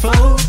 phone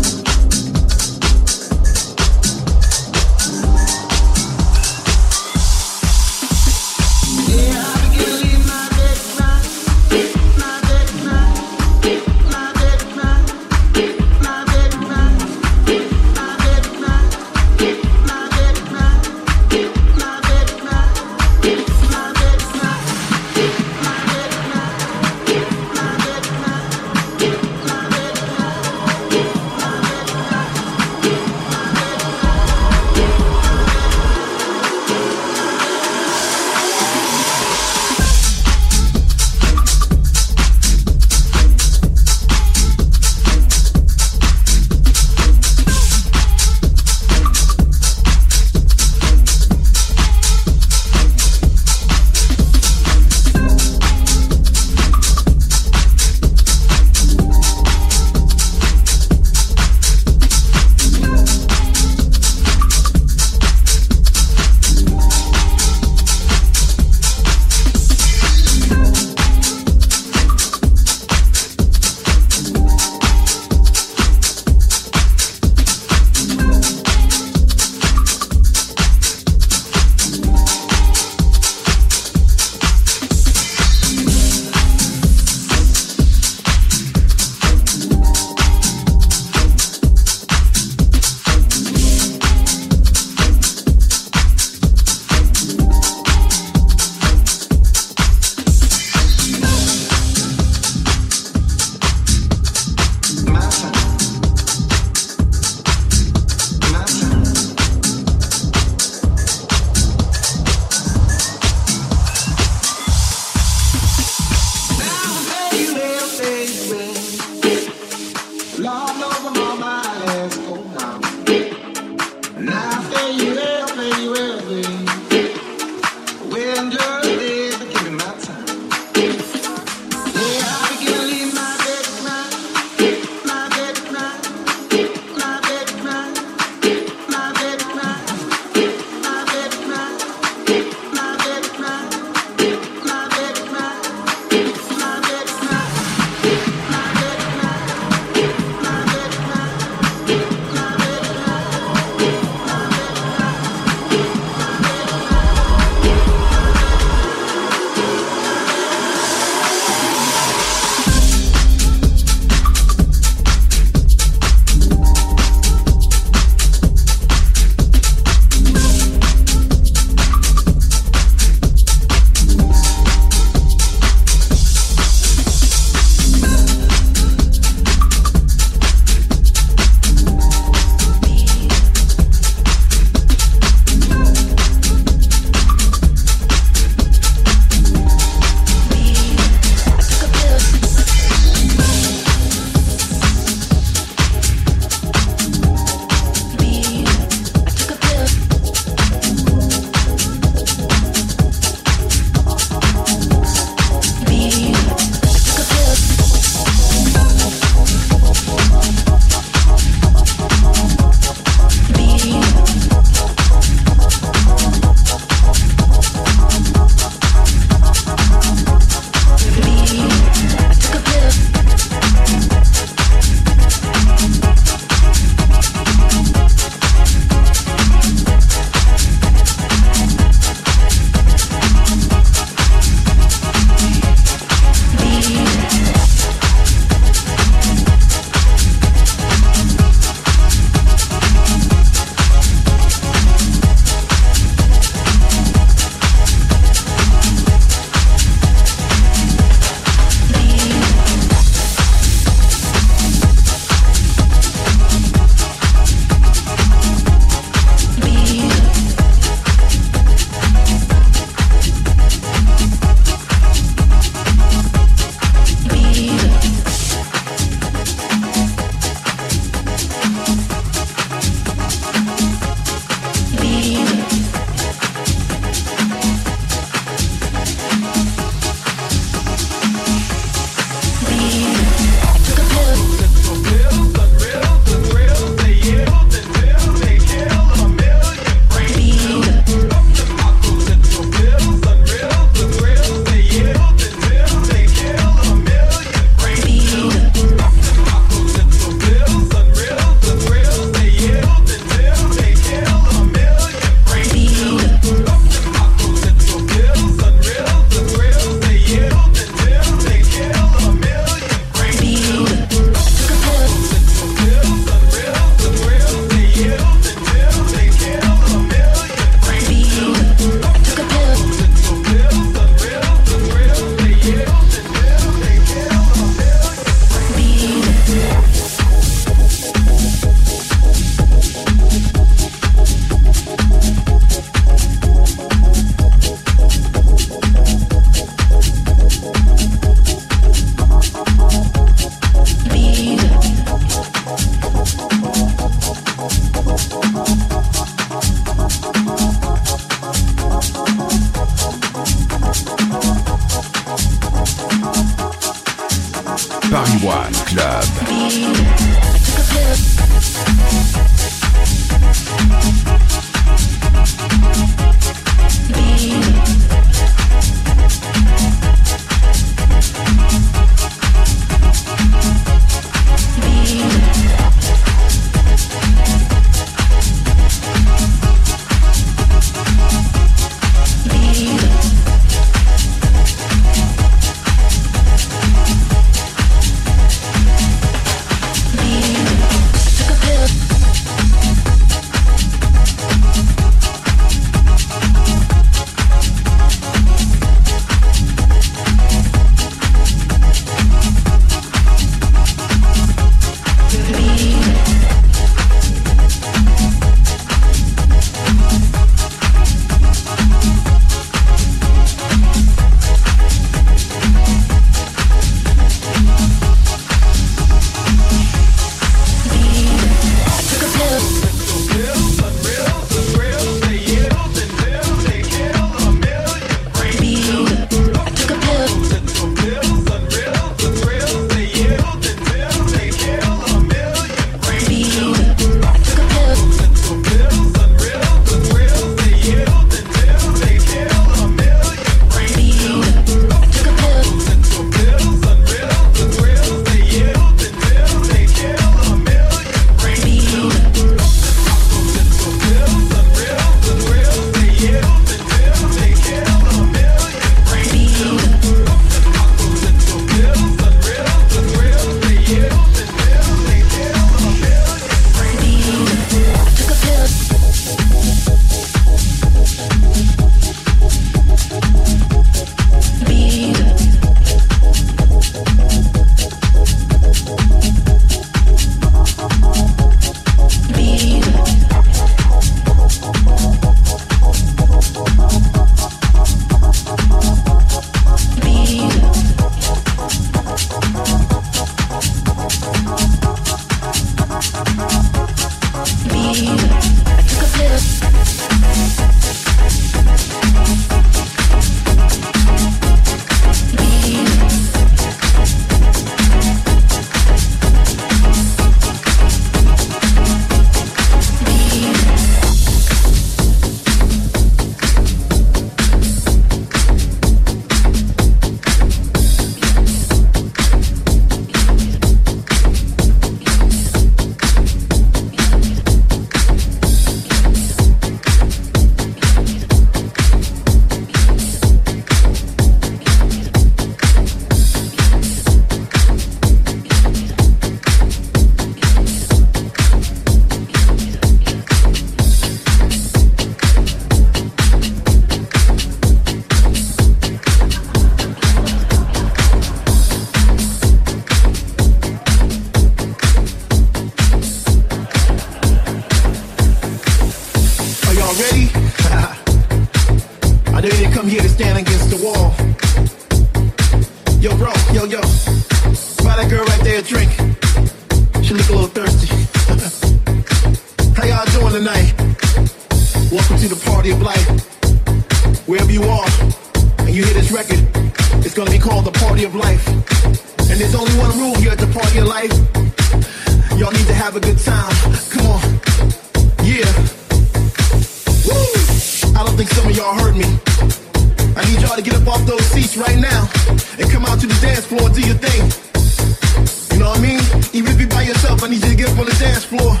dance.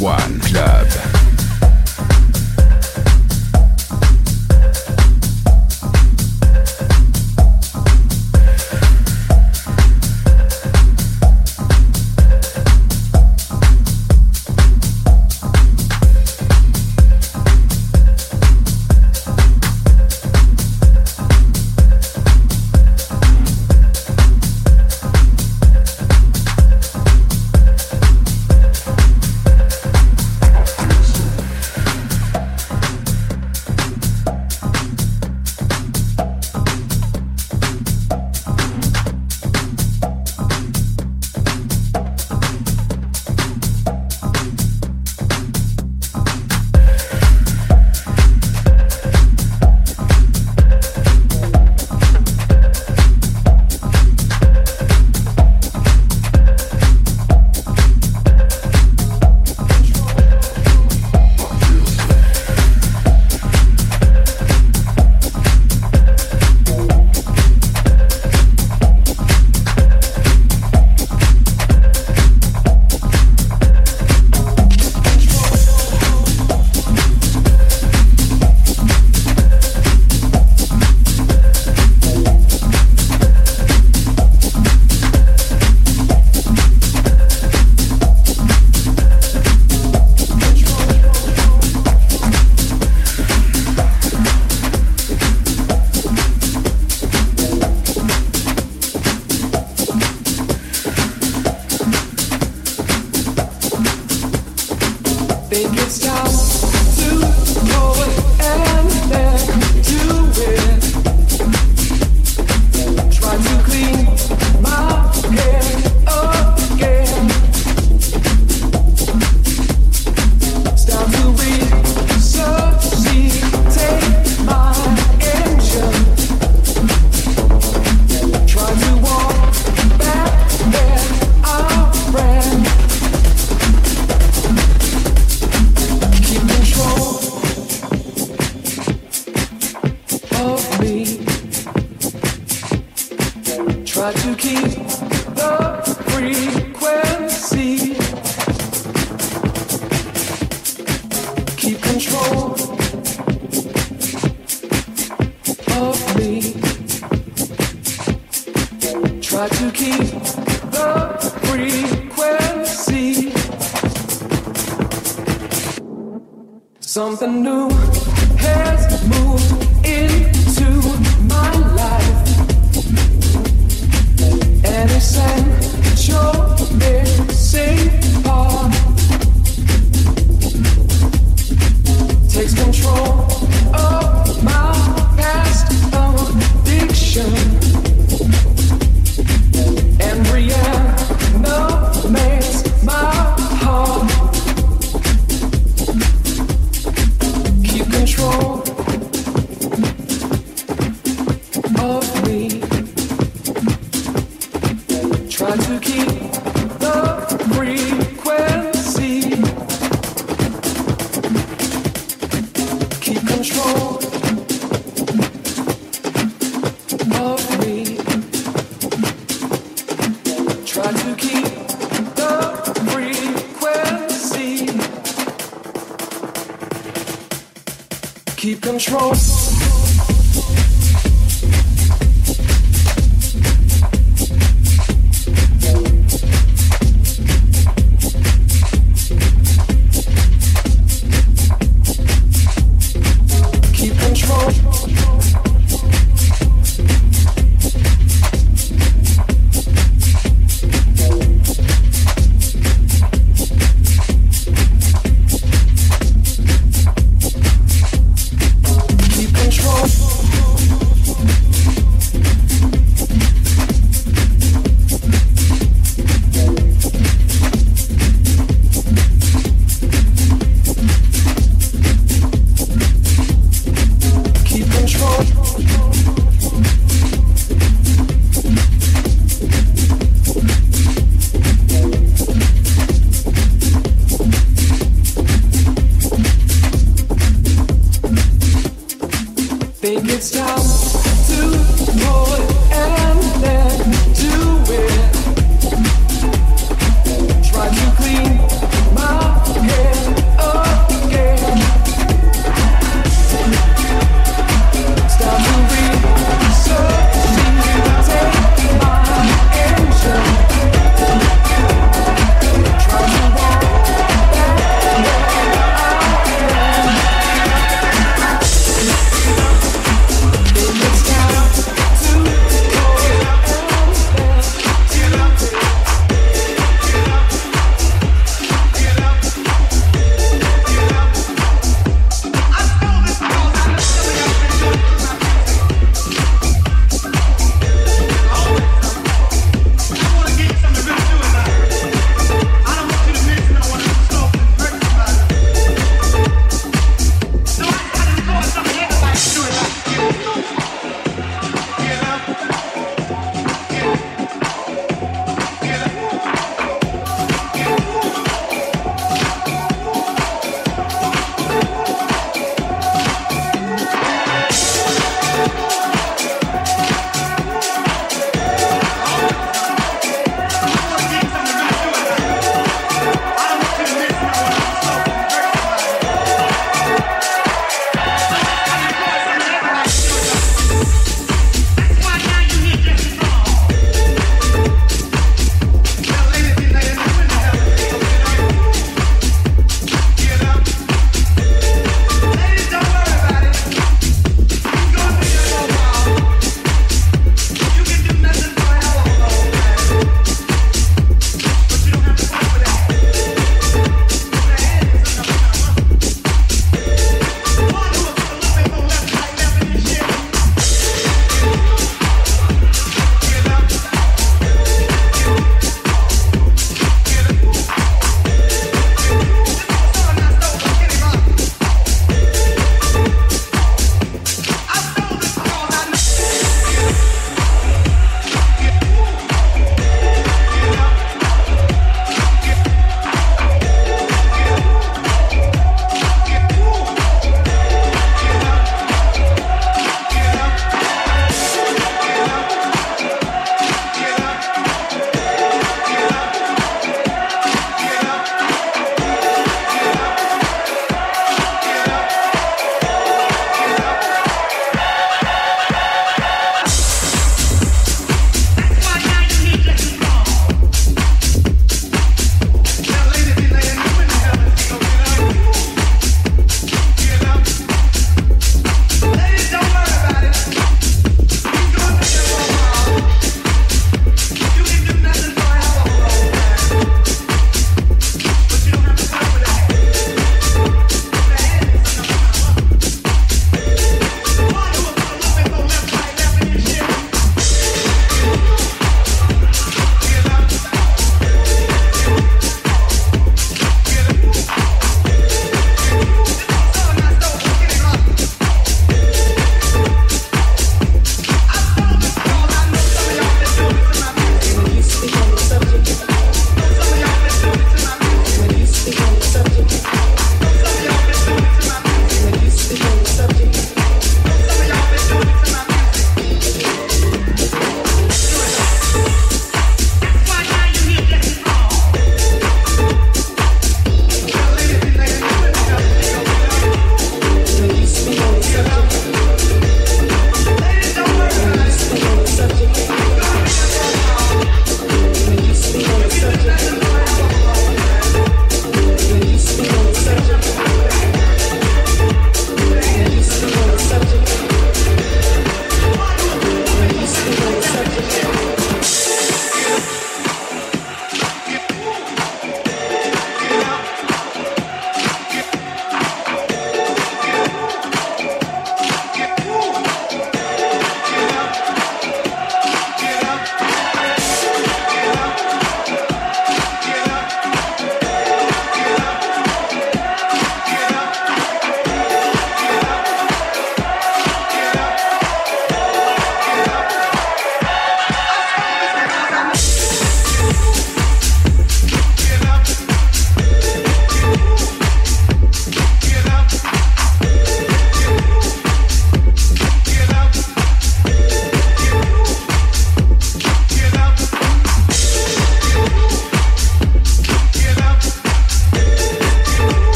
One. Club.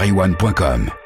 paris1.com